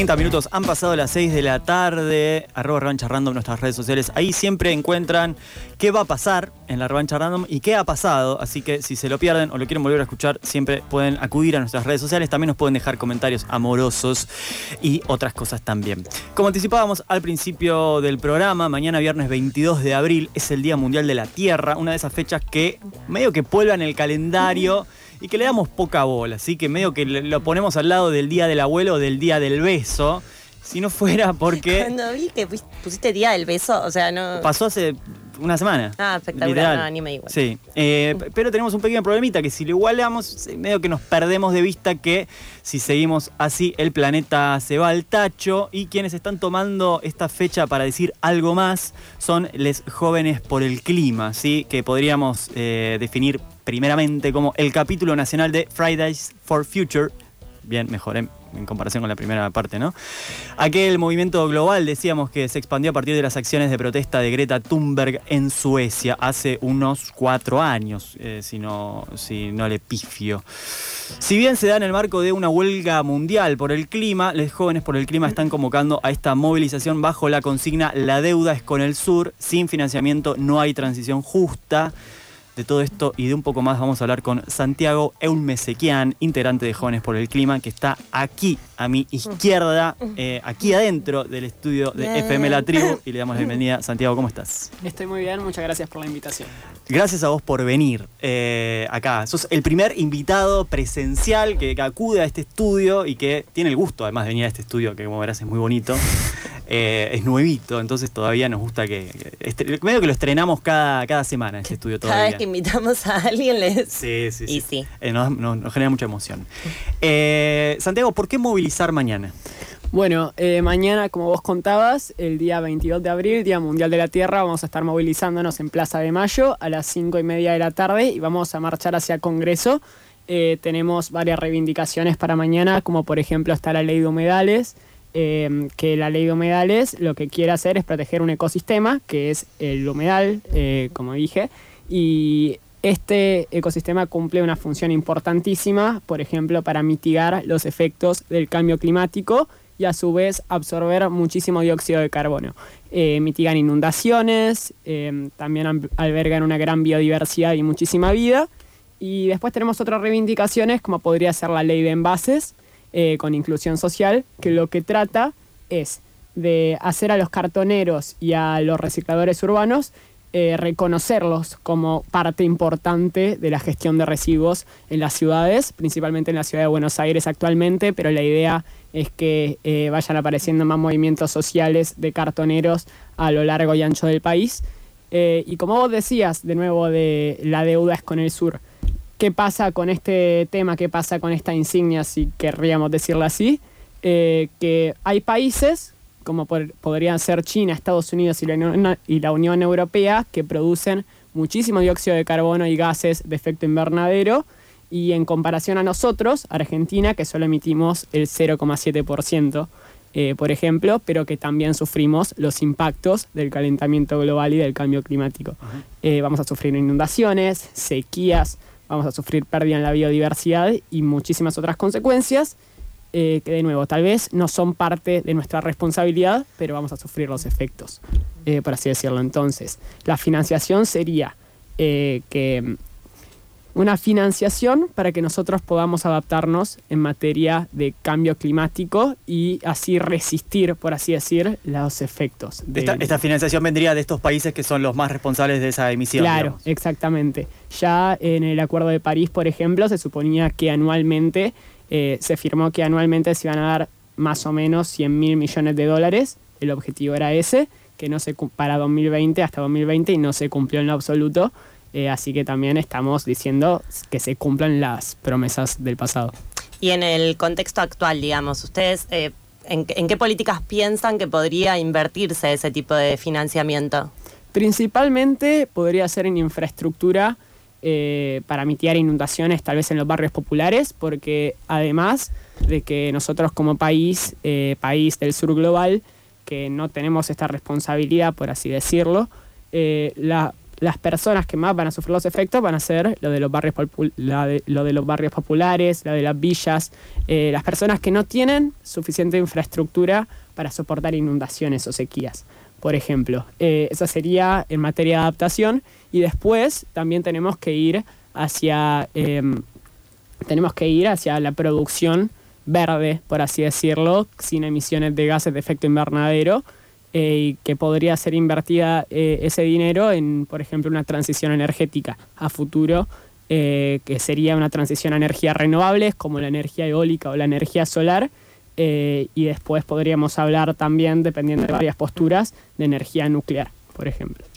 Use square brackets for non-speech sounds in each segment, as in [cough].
30 minutos han pasado las 6 de la tarde. Arroba revancha random nuestras redes sociales. Ahí siempre encuentran qué va a pasar en la revancha random y qué ha pasado. Así que si se lo pierden o lo quieren volver a escuchar, siempre pueden acudir a nuestras redes sociales. También nos pueden dejar comentarios amorosos y otras cosas también. Como anticipábamos al principio del programa, mañana viernes 22 de abril es el Día Mundial de la Tierra. Una de esas fechas que medio que puebla en el calendario [laughs] y que le damos poca bola, así que medio que lo ponemos al lado del día del abuelo o del día del beso. Si no fuera porque. Cuando vi que pusiste día del beso, o sea, no. Pasó hace una semana. Ah, espectacular, no, ni me igual. Sí, eh, pero tenemos un pequeño problemita que si lo igualamos, medio que nos perdemos de vista que si seguimos así, el planeta se va al tacho y quienes están tomando esta fecha para decir algo más son les jóvenes por el clima, ¿sí? Que podríamos eh, definir primeramente como el capítulo nacional de Fridays for Future. Bien, mejoré en comparación con la primera parte, ¿no? Aquel movimiento global, decíamos que se expandió a partir de las acciones de protesta de Greta Thunberg en Suecia hace unos cuatro años, eh, si, no, si no le pifio. Si bien se da en el marco de una huelga mundial por el clima, los jóvenes por el clima están convocando a esta movilización bajo la consigna La deuda es con el sur, sin financiamiento no hay transición justa. De todo esto y de un poco más vamos a hablar con Santiago Eulmesequian, integrante de Jóvenes por el Clima, que está aquí a mi izquierda, eh, aquí adentro del estudio de FM La Tribu. [laughs] Y le damos la bienvenida. Santiago, ¿cómo estás? Estoy muy bien, muchas gracias por la invitación. Gracias a vos por venir eh, acá. Sos el primer invitado presencial que, que, acude a este estudio y que tiene el gusto además de venir a este estudio, que como verás es muy bonito. Eh, es nuevito, entonces todavía nos gusta que, medio que lo estrenamos cada, cada semana este estudio todavía. Cada vez que invitamos a alguien les... Sí, sí, sí. Y sí. Eh, nos, genera mucha emoción. Eh, Santiago, ¿por qué movilizar mañana? Bueno, mañana, como vos contabas, el día 22 de abril, Día Mundial de la Tierra, vamos a estar movilizándonos en Plaza de Mayo a las 5 y media de la tarde y vamos a marchar hacia Congreso. tenemos varias reivindicaciones para mañana, como por ejemplo está la ley de humedales, Em, que la ley de humedales lo que quiere hacer es proteger un ecosistema, que es el humedal, eh, como dije, y este ecosistema cumple una función importantísima, por ejemplo, para mitigar los efectos del cambio climático y a su vez absorber muchísimo dióxido de carbono. Eh, mitigan inundaciones, em, también albergan una gran biodiversidad y muchísima vida. Y después tenemos otras reivindicaciones, como podría ser la ley de envases, eh, con inclusión social, que lo que trata es de hacer a los cartoneros y a los recicladores urbanos eh, reconocerlos como parte importante de la gestión de residuos en las ciudades, principalmente en la ciudad de Buenos Aires actualmente, pero la idea es que eh, vayan apareciendo más movimientos sociales de cartoneros a lo largo y ancho del país. y como vos decías, de nuevo, de la deuda es con el sur qué pasa con este tema, qué pasa con esta insignia, si querríamos decirlo así, eh, que hay países, como podrían ser China, Estados Unidos y la, y la Unión Europea, que producen muchísimo dióxido de carbono y gases de efecto invernadero, y en comparación a nosotros, Argentina, que solo emitimos el 0,7%. Eh, por ejemplo, pero que también sufrimos los impactos del calentamiento global y del cambio climático. Eh, vamos a sufrir inundaciones, sequías, vamos a sufrir pérdida en la biodiversidad y muchísimas otras consecuencias eh, que de nuevo tal vez no son parte de nuestra responsabilidad, pero vamos a sufrir los efectos, eh, por así decirlo. Entonces, la financiación sería eh, que una financiación para que nosotros podamos adaptarnos en materia de cambio climático y así resistir, por así decir, los efectos. esta, financiación vendría de estos países que son los más responsables de esa emisión. Claro, exactamente. Ya en el Acuerdo de París, por ejemplo, se suponía que anualmente, eh, se firmó que anualmente se iban a dar más o menos 100 mil millones de dólares. El objetivo era ese, que no se para 2020 hasta 2020 y no se cumplió en lo absoluto. Eh, así que también estamos diciendo que se cumplan las promesas del pasado. Y en el contexto actual, digamos, ustedes, eh, ¿en, qué políticas piensan que podría invertirse ese tipo de financiamiento? Principalmente podría ser en infraestructura eh, para mitigar inundaciones, tal vez en los barrios populares, porque además de que nosotros como país, eh, país del sur global, que no tenemos esta responsabilidad, por así decirlo, eh, la- las personas que más van a sufrir los efectos van a ser lo de los barrios, la lo de los barrios populares, lo de las villas, eh, las personas que no tienen suficiente infraestructura para soportar inundaciones o sequías, por ejemplo. Eh, esa sería en materia de adaptación y después también tenemos que ir hacia, em, tenemos que ir hacia la producción verde, por así decirlo, sin emisiones de gases de efecto invernadero, y que podría ser invertida eh, ese dinero en, por ejemplo, una transición energética a futuro, eh, que sería una transición a energías renovables como la energía eólica o la energía solar. eh, y después podríamos hablar también, dependiendo de varias posturas, de energía nuclear, por ejemplo.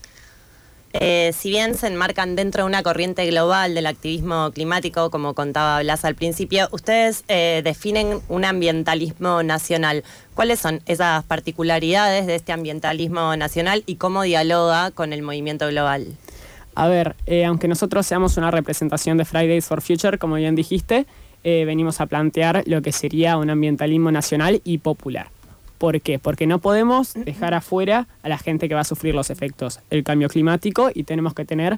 Eh, si bien se enmarcan dentro de una corriente global del activismo climático, como contaba Blas al principio, ustedes eh, definen un ambientalismo nacional. ¿Cuáles son esas particularidades de este ambientalismo nacional y cómo dialoga con el movimiento global? A ver, eh, aunque nosotros seamos una representación de Fridays for Future, como bien dijiste, venimos a plantear lo que sería un ambientalismo nacional y popular. ¿Por qué? Porque no podemos dejar afuera a la gente que va a sufrir los efectos del cambio climático y tenemos que tener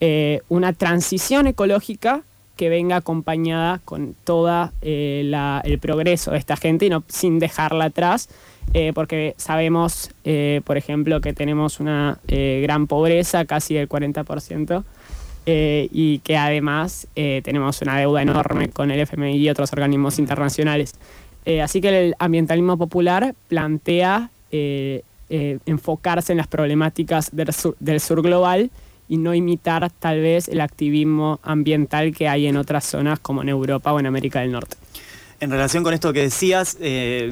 eh, una transición ecológica que venga acompañada con todo el progreso de esta gente y no sin dejarla atrás, eh, porque sabemos, eh, por ejemplo, que tenemos una eh, gran pobreza, casi del 40%, eh, y que además eh, tenemos una deuda enorme con el FMI y otros organismos internacionales. Eh, así que el ambientalismo popular plantea eh, eh, enfocarse en las problemáticas del sur, global y no imitar tal vez el activismo ambiental que hay en otras zonas como en Europa o en América del Norte. En relación con esto que decías,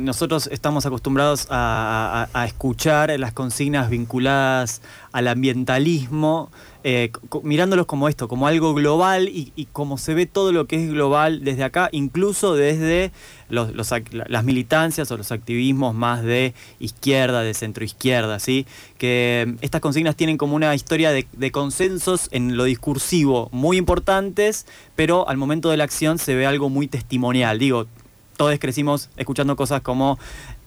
nosotros estamos acostumbrados a escuchar las consignas vinculadas al ambientalismo, eh, mirándolos como esto, como algo global y, como se ve todo lo que es global desde acá, incluso desde las militancias o los activismos más de izquierda, de centroizquierda, ¿sí? Que mm, estas consignas tienen como una historia de, de consensos en lo discursivo muy importantes, pero al momento de la acción se ve algo muy testimonial. Digo, todos crecimos escuchando cosas como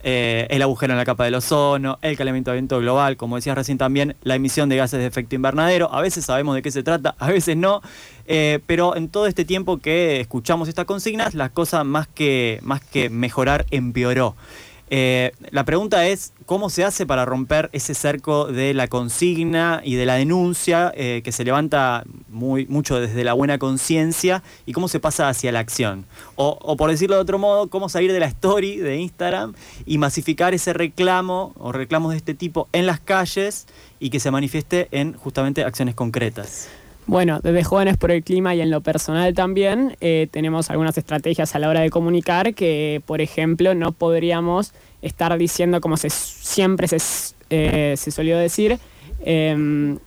eh, el agujero en la capa del ozono, el calentamiento global, como decías recién también, la emisión de gases de efecto invernadero. A veces sabemos de qué se trata, a veces no. eh, pero en todo este tiempo que escuchamos estas consignas, la cosa más que, más que mejorar empeoró. Eh, la pregunta es, ¿cómo se hace para romper ese cerco de la consigna y de la denuncia eh, que se levanta muy, mucho desde la buena conciencia y cómo se pasa hacia la acción? O, o por decirlo de otro modo, cómo salir de la story de Instagram y masificar ese reclamo o reclamos de este tipo en las calles y que se manifieste en justamente acciones concretas. Bueno, desde Jóvenes por el Clima y en lo personal también eh, tenemos algunas estrategias a la hora de comunicar que, por ejemplo, no podríamos estar diciendo como se, siempre se, eh, se solió decir, em,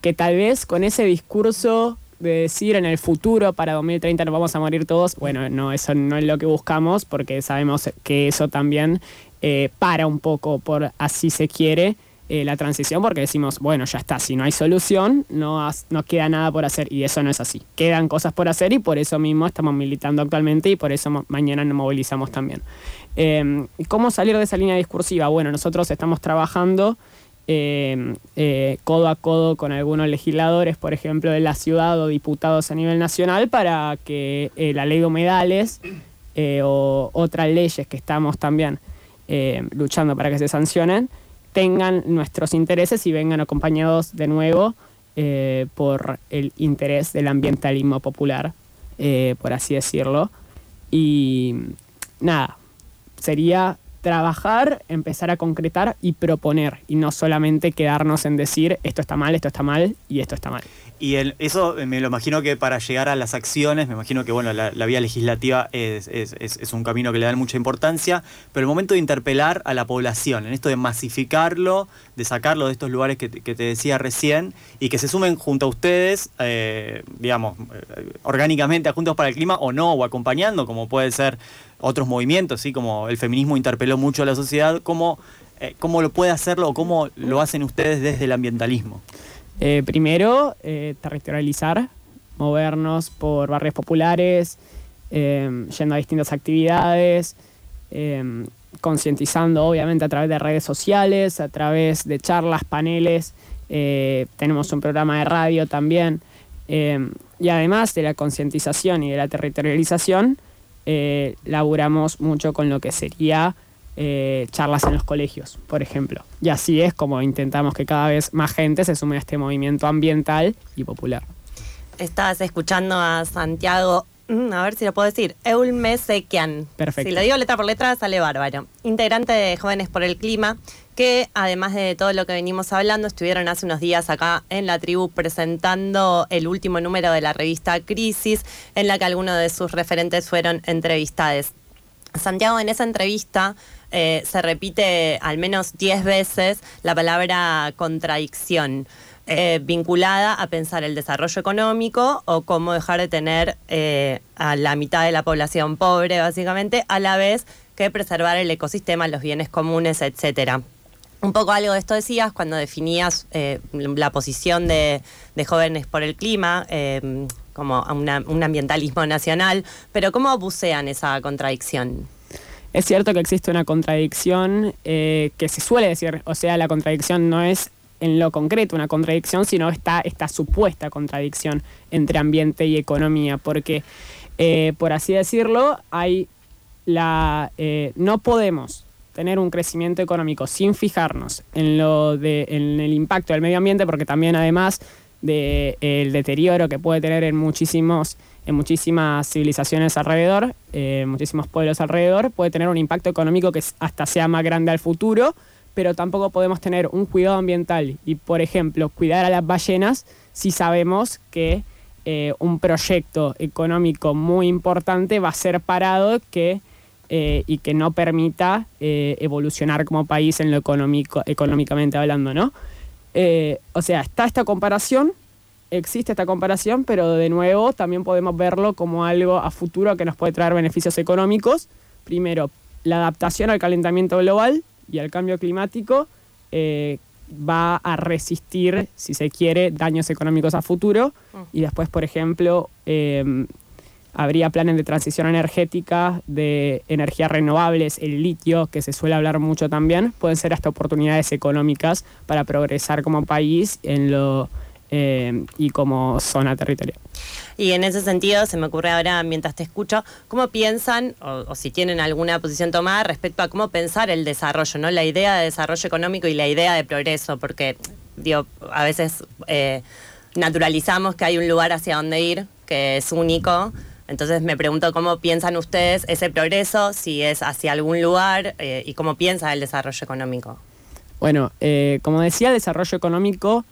que tal vez con ese discurso de decir en el futuro, para 2030 nos vamos a morir todos, bueno, no, eso no es lo que buscamos porque sabemos que eso también eh, para un poco por así se quiere eh, la transición porque decimos, bueno, ya está, si no hay solución, no, has- queda nada por hacer y eso no es así. Quedan cosas por hacer y por eso mismo estamos militando actualmente y por eso mañana nos movilizamos también. ¿y ¿Cómo salir de esa línea discursiva? Bueno, nosotros estamos trabajando eh, eh, codo a codo con algunos legisladores, por ejemplo, de la ciudad o diputados a nivel nacional, para que eh, la ley de humedales o otras leyes que estamos también luchando para que se sancionen, tengan nuestros intereses y vengan acompañados de nuevo eh, por el interés del ambientalismo popular, eh, por así decirlo. Y nada, sería trabajar, empezar a concretar y proponer, y no solamente quedarnos en decir esto está mal, esto está mal y esto está mal. Y eso eh, me lo imagino que para llegar a las acciones, me imagino que bueno, la, vía legislativa es, es- un camino que le dan mucha importancia, pero el momento de interpelar a la población, en esto de masificarlo, de sacarlo de estos lugares que, que te decía recién, y que se sumen junto a ustedes, eh, digamos, eh, orgánicamente a Juntos para el Clima o no, o acompañando, como puede ser otros movimientos, ¿sí? como el feminismo interpeló mucho a la sociedad, como eh, cómo lo puede hacerlo o cómo lo hacen ustedes desde el ambientalismo. Eh, primero, eh, territorializar, movernos por barrios populares, eh, yendo a distintas actividades, eh, concientizando obviamente a través de redes sociales, a través de charlas, paneles, eh, tenemos un programa de radio también, eh, y además de la concientización y de la territorialización, laburamos mucho con lo que sería eh, charlas en los colegios, por ejemplo. Y así es como intentamos que cada vez más gente se sume a este movimiento ambiental y popular. Estás escuchando a Santiago, mm, a ver si lo puedo decir, Eulmesequian. Perfecto. Si lo digo letra por letra, sale bárbaro. Integrante de Jóvenes por el Clima, que además de todo lo que venimos hablando, estuvieron hace unos días acá en la tribu presentando el último número de la revista Crisis, en la que algunos de sus referentes fueron entrevistados. Santiago, en esa entrevista eh, se repite al menos 10 veces la palabra contradicción, eh, vinculada a pensar el desarrollo económico o cómo dejar de tener eh, a la mitad de la población pobre, básicamente, a la vez que preservar el ecosistema, los bienes comunes, etcétera. Un poco algo de esto decías cuando definías la posición de, jóvenes por el clima, como un ambientalismo nacional, pero ¿cómo bucean esa contradicción? Es cierto que existe una contradicción eh, que se suele decir, o sea, la contradicción no es en lo concreto una contradicción, sino está esta supuesta contradicción entre ambiente y economía, porque, eh, por así decirlo, hay la eh, no podemos tener un crecimiento económico sin fijarnos en lo de en el impacto del medio ambiente, porque también además del deterioro que puede tener en muchísimos en muchísimas civilizaciones alrededor, eh, muchísimos pueblos alrededor, puede tener un impacto económico que hasta sea más grande al futuro, pero tampoco podemos tener un cuidado ambiental y, por ejemplo, cuidar a las ballenas si sabemos que eh, un proyecto económico muy importante va a ser parado que, eh, y que no permita eh, evolucionar como país en lo económico, económicamente hablando, ¿no? Eh, o sea, está esta comparación, existe esta comparación, pero de nuevo también podemos verlo como algo a futuro que nos puede traer beneficios económicos. Primero, la adaptación al calentamiento global y al cambio climático eh, va a resistir, si se quiere, daños económicos a futuro. Y después, por ejemplo, eh, habría planes de transición energética, de energías renovables, el litio, que se suele hablar mucho también, pueden ser hasta oportunidades económicas para progresar como país en lo, eh, y como zona territorial. Y en ese sentido, se me ocurre ahora, mientras te escucho, ¿cómo piensan, o, o si tienen alguna posición tomada respecto a cómo pensar el desarrollo, ¿no? La idea de desarrollo económico y la idea de progreso, porque, digo, a veces eh, naturalizamos que hay un lugar hacia donde ir, que es único. Entonces me pregunto cómo piensan ustedes ese progreso, si es hacia algún lugar eh, y cómo piensa el desarrollo económico. Bueno, eh, como decía, el desarrollo económico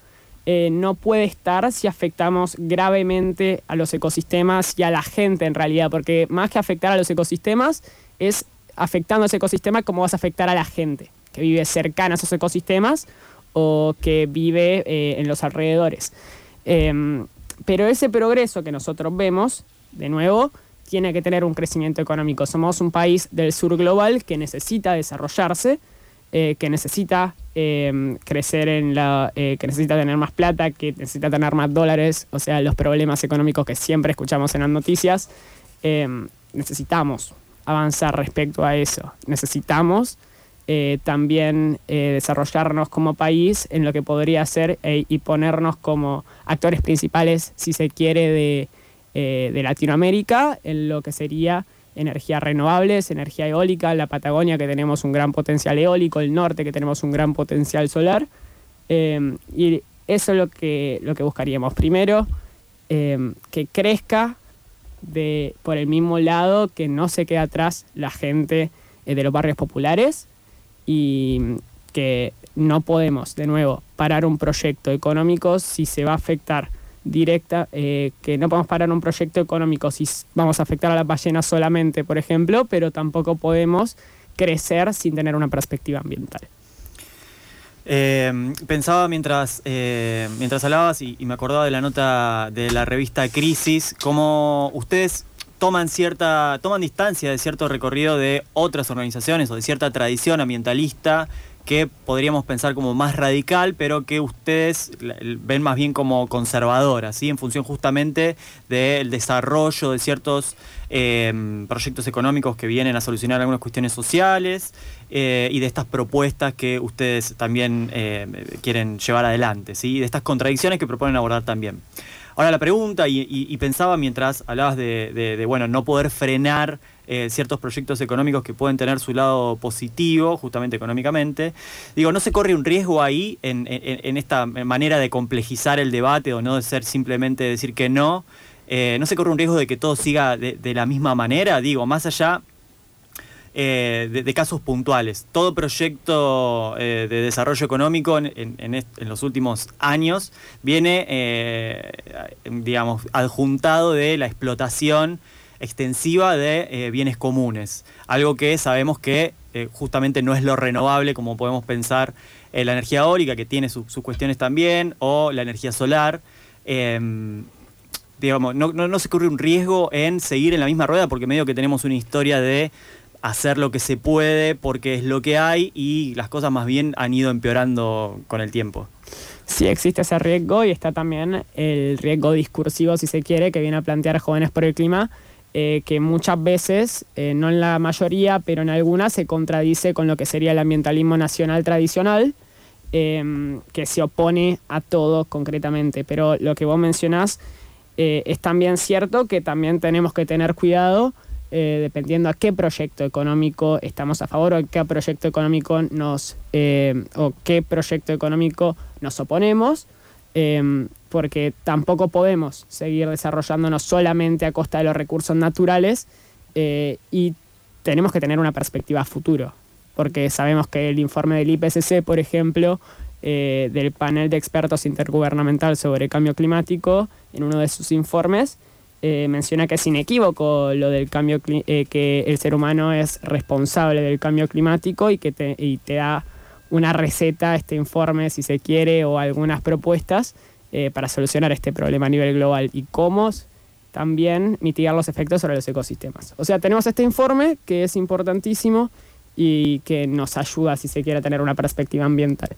eh, no puede estar si afectamos gravemente a los ecosistemas y a la gente en realidad, porque más que afectar a los ecosistemas es afectando a ese ecosistema cómo vas a afectar a la gente que vive cercana a esos ecosistemas o que vive eh, en los alrededores. Em, pero ese progreso que nosotros vemos, de nuevo, tiene que tener un crecimiento económico. Somos un país del sur global que necesita desarrollarse, eh, que necesita eh, crecer en la. eh, que necesita tener más plata, que necesita tener más dólares, o sea, los problemas económicos que siempre escuchamos en las noticias. necesitamos avanzar respecto a eso. Necesitamos también desarrollarnos como país en lo que podría ser eh, y ponernos como actores principales, si se quiere, de, de Latinoamérica, en lo que sería energías renovables, energía eólica, la Patagonia que tenemos un gran potencial eólico, el norte que tenemos un gran potencial solar. Eh, y eso es lo que, lo que buscaríamos. Primero, eh, que crezca de, por el mismo lado, que no se quede atrás la gente eh, de los barrios populares y que no podemos, de nuevo, parar un proyecto económico si se va a afectar directa, eh, que no podemos parar un proyecto económico si vamos a afectar a las ballenas solamente, por ejemplo, pero tampoco podemos crecer sin tener una perspectiva ambiental. Eh, pensaba mientras, eh, mientras hablabas y, y me acordaba de la nota de la revista Crisis, cómo ustedes toman cierta, toman distancia de cierto recorrido de otras organizaciones o de cierta tradición ambientalista que podríamos pensar como más radical, pero que ustedes ven más bien como conservadora, ¿sí? en función justamente del desarrollo de ciertos eh, proyectos económicos que vienen a solucionar algunas cuestiones sociales eh, y de estas propuestas que ustedes también eh, quieren llevar adelante, ¿sí? de estas contradicciones que proponen abordar también. Ahora la pregunta, y, pensaba mientras hablabas de, bueno, no poder frenar eh, ciertos proyectos económicos que pueden tener su lado positivo, justamente económicamente, digo, ¿no se corre un riesgo ahí en, esta manera de complejizar el debate o no de ser simplemente decir que no? Eh, ¿No se corre un riesgo de que todo siga de, la misma manera? Digo, más allá eh, de, casos puntuales. Todo proyecto de desarrollo económico en, los últimos años viene, digamos, adjuntado de la explotación extensiva de bienes comunes. Algo que sabemos que justamente no es lo renovable como podemos pensar la energía eólica, que tiene sus cuestiones también, o la energía solar em, digamos, no, no, se corre un riesgo en seguir en la misma rueda porque medio que tenemos una historia de hacer lo que se puede porque es lo que hay y las cosas más bien han ido empeorando con el tiempo. Sí, existe ese riesgo y está también el riesgo discursivo, si se quiere, que viene a plantear Jóvenes por el Clima, eh, que muchas veces, eh, no en la mayoría, pero en algunas, se contradice con lo que sería el ambientalismo nacional tradicional, em, que se opone a todo concretamente. Pero lo que vos mencionás eh, es también cierto que también tenemos que tener cuidado dependiendo a qué proyecto económico estamos a favor o qué proyecto económico nos o qué proyecto económico nos oponemos, em, porque tampoco podemos seguir desarrollándonos solamente a costa de los recursos naturales eh, y tenemos que tener una perspectiva futuro, porque sabemos que el informe del IPCC, por ejemplo, del panel de expertos intergubernamental sobre cambio climático, en uno de sus informes, eh, menciona que es inequívoco lo del cambio eh, que el ser humano es responsable del cambio climático y que te, te da una receta, este informe si se quiere, o algunas propuestas eh, para solucionar este problema a nivel global y cómo también mitigar los efectos sobre los ecosistemas. O sea, tenemos este informe que es importantísimo y que nos ayuda, si se quiere, tener una perspectiva ambiental.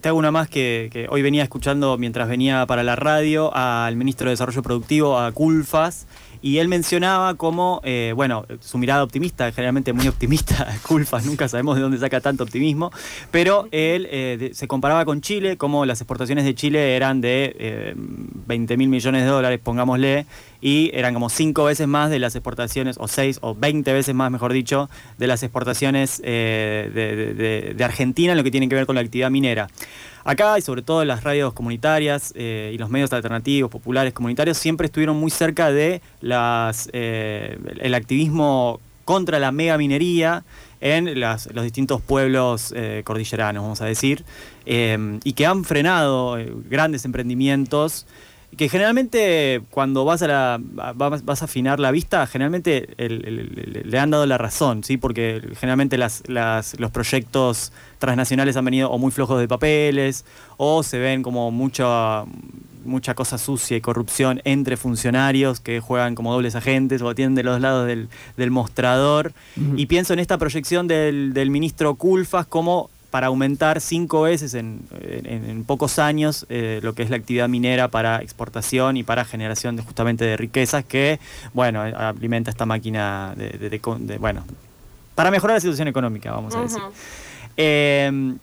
Te hago una más que, hoy venía escuchando mientras venía para la radio al ministro de Desarrollo Productivo, a Culfas, y él mencionaba como, eh, bueno, su mirada optimista, generalmente muy optimista, [laughs] Culfas, nunca sabemos de dónde saca tanto optimismo, pero él eh, se comparaba con Chile, como las exportaciones de Chile eran de 20 eh, mil millones de dólares, pongámosle, y eran como cinco veces más de las exportaciones, o seis, o 20 veces más, mejor dicho, de las exportaciones de Argentina en lo que tiene que ver con la actividad minera. Acá y sobre todo las radios comunitarias eh, y los medios alternativos, populares, comunitarios, siempre estuvieron muy cerca de eh, el activismo contra la mega minería en los distintos pueblos eh, cordilleranos, vamos a decir, y que han frenado grandes emprendimientos que generalmente cuando vas a la, vas, a afinar la vista, generalmente le han dado la razón, ¿sí? porque generalmente las, los proyectos transnacionales han venido o muy flojos de papeles o se ven como mucha, mucha cosa sucia y corrupción entre funcionarios que juegan como dobles agentes o tienen de los lados del, mostrador. Y pienso en esta proyección del, del ministro Culfas como para aumentar cinco veces en, pocos años eh, lo que es la actividad minera para exportación y para generación de, justamente de riquezas que, bueno, alimenta esta máquina de, bueno, para mejorar la situación económica, vamos a decir. Em,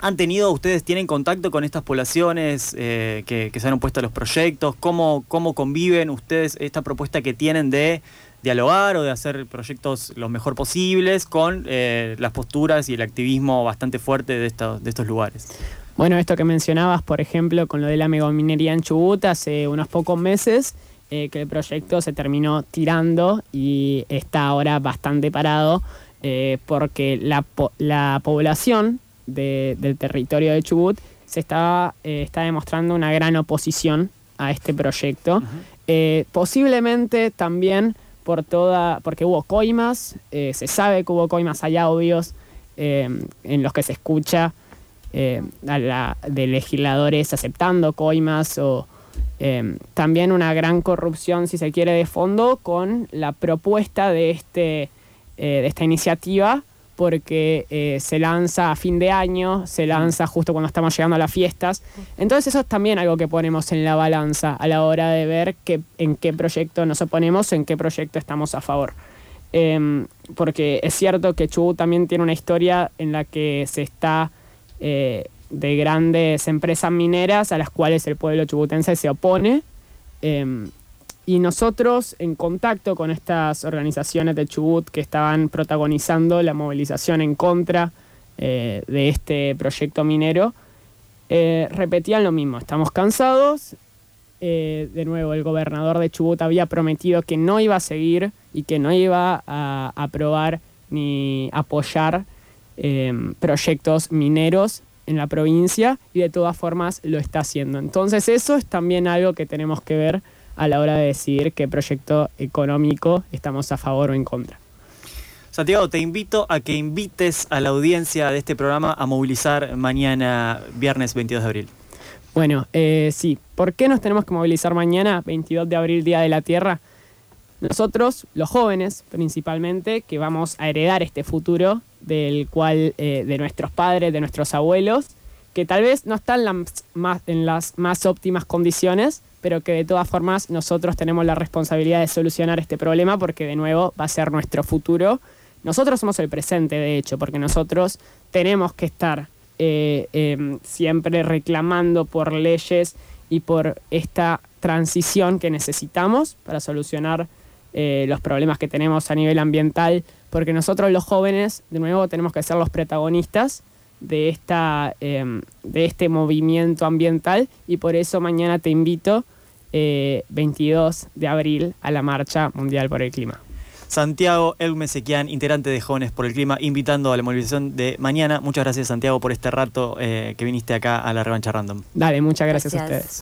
¿Han tenido, ustedes tienen contacto con estas poblaciones eh, que, se han opuesto a los proyectos? ¿Cómo, ¿Cómo conviven ustedes esta propuesta que tienen de dialogar o de hacer proyectos lo mejor posibles con eh, las posturas y el activismo bastante fuerte de estos, de estos lugares. Bueno, esto que mencionabas, por ejemplo, con lo de la megaminería en Chubut, hace unos pocos meses eh, que el proyecto se terminó tirando y está ahora bastante parado eh, porque la, la población del territorio de Chubut se está, está demostrando una gran oposición a este proyecto. posiblemente también por toda, porque hubo coimas, eh, se sabe que hubo coimas, hay audios eh, en los que se escucha eh, de legisladores aceptando coimas o también una gran corrupción, si se quiere, de fondo con la propuesta de, este, de esta iniciativa porque eh, se lanza a fin de año, se lanza justo cuando estamos llegando a las fiestas. Entonces eso es también algo que ponemos en la balanza a la hora de ver que, en qué proyecto nos oponemos, en qué proyecto estamos a favor. Em, porque es cierto que Chubut también tiene una historia en la que se está eh, de grandes empresas mineras a las cuales el pueblo chubutense se opone. Em, y nosotros, en contacto con estas organizaciones de Chubut que estaban protagonizando la movilización en contra eh, de este proyecto minero, eh, repetían lo mismo, estamos cansados. Eh, de nuevo, el gobernador de Chubut había prometido que no iba a seguir y que no iba a aprobar ni apoyar proyectos mineros en la provincia y de todas formas lo está haciendo. Entonces eso es también algo que tenemos que ver a la hora de decidir qué proyecto económico estamos a favor o en contra. Santiago, te invito a que invites a la audiencia de este programa a movilizar mañana, viernes 22 de abril. Bueno, eh, sí, ¿por qué nos tenemos que movilizar mañana, 22 de abril, Día de la Tierra? Nosotros, los jóvenes principalmente, que vamos a heredar este futuro del cual, eh, de nuestros padres, de nuestros abuelos, que tal vez no están en las más óptimas condiciones, pero que de todas formas nosotros tenemos la responsabilidad de solucionar este problema porque de nuevo va a ser nuestro futuro. Nosotros somos el presente, de hecho, porque nosotros tenemos que estar eh, em, siempre reclamando por leyes y por esta transición que necesitamos para solucionar eh, los problemas que tenemos a nivel ambiental, porque nosotros los jóvenes, de nuevo, tenemos que ser los protagonistas de, esta, em, de este movimiento ambiental y por eso mañana te invito 22 eh, de abril a la Marcha Mundial por el Clima. Santiago Elmesequian, integrante de Jóvenes por el Clima, invitando a la movilización de mañana. Muchas gracias, Santiago, por este rato eh, que viniste acá a la revancha random. Dale, muchas gracias. a ustedes.